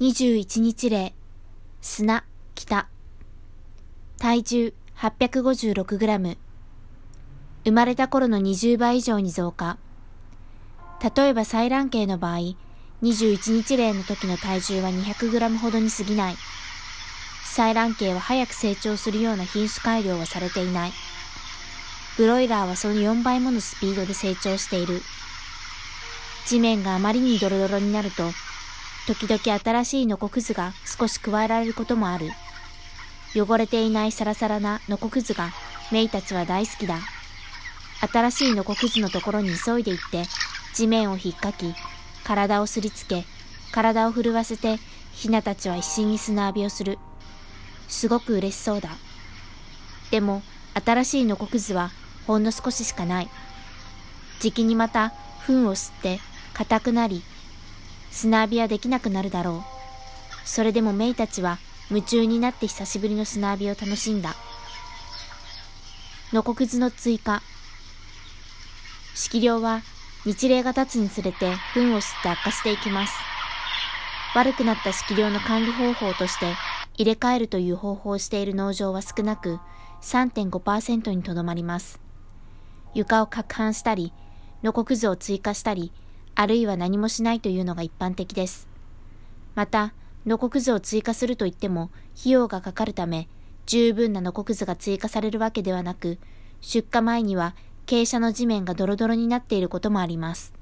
21日例、砂、北。体重 856g。生まれた頃の20倍以上に増加。例えば採卵系の場合、21日例の時の体重は 200g ほどに過ぎない。採卵系は早く成長するような品種改良はされていない。ブロイラーはその4倍ものスピードで成長している。地面があまりにドロドロになると、時々新しいノコクズが少し加えられることもある。汚れていないサラサラなノコクズがメイたちは大好きだ。新しいノコクズのところに急いで行って地面を引っかき、体をすりつけ、体を震わせてヒナたちは一心に砂浴びをする。すごく嬉しそうだ。でも新しいノコクズはほんの少ししかない。じきにまた糞を吸って硬くなり砂浴びはできなくなるだろう。それでもメイたちは夢中になって久しぶりの砂浴びを楽しんだ。のこくずの追加。色量は日齢が経つにつれて糞を吸って悪化していきます。悪くなった色量の管理方法として入れ替えるという方法をしている農場は少なく3.5%にとどまります。床を攪拌したり、のこくずを追加したり、あるいは何もしないというのが一般的です。また、ノコクズを追加するといっても費用がかかるため、十分なノコクズが追加されるわけではなく、出荷前には傾斜の地面がドロドロになっていることもあります。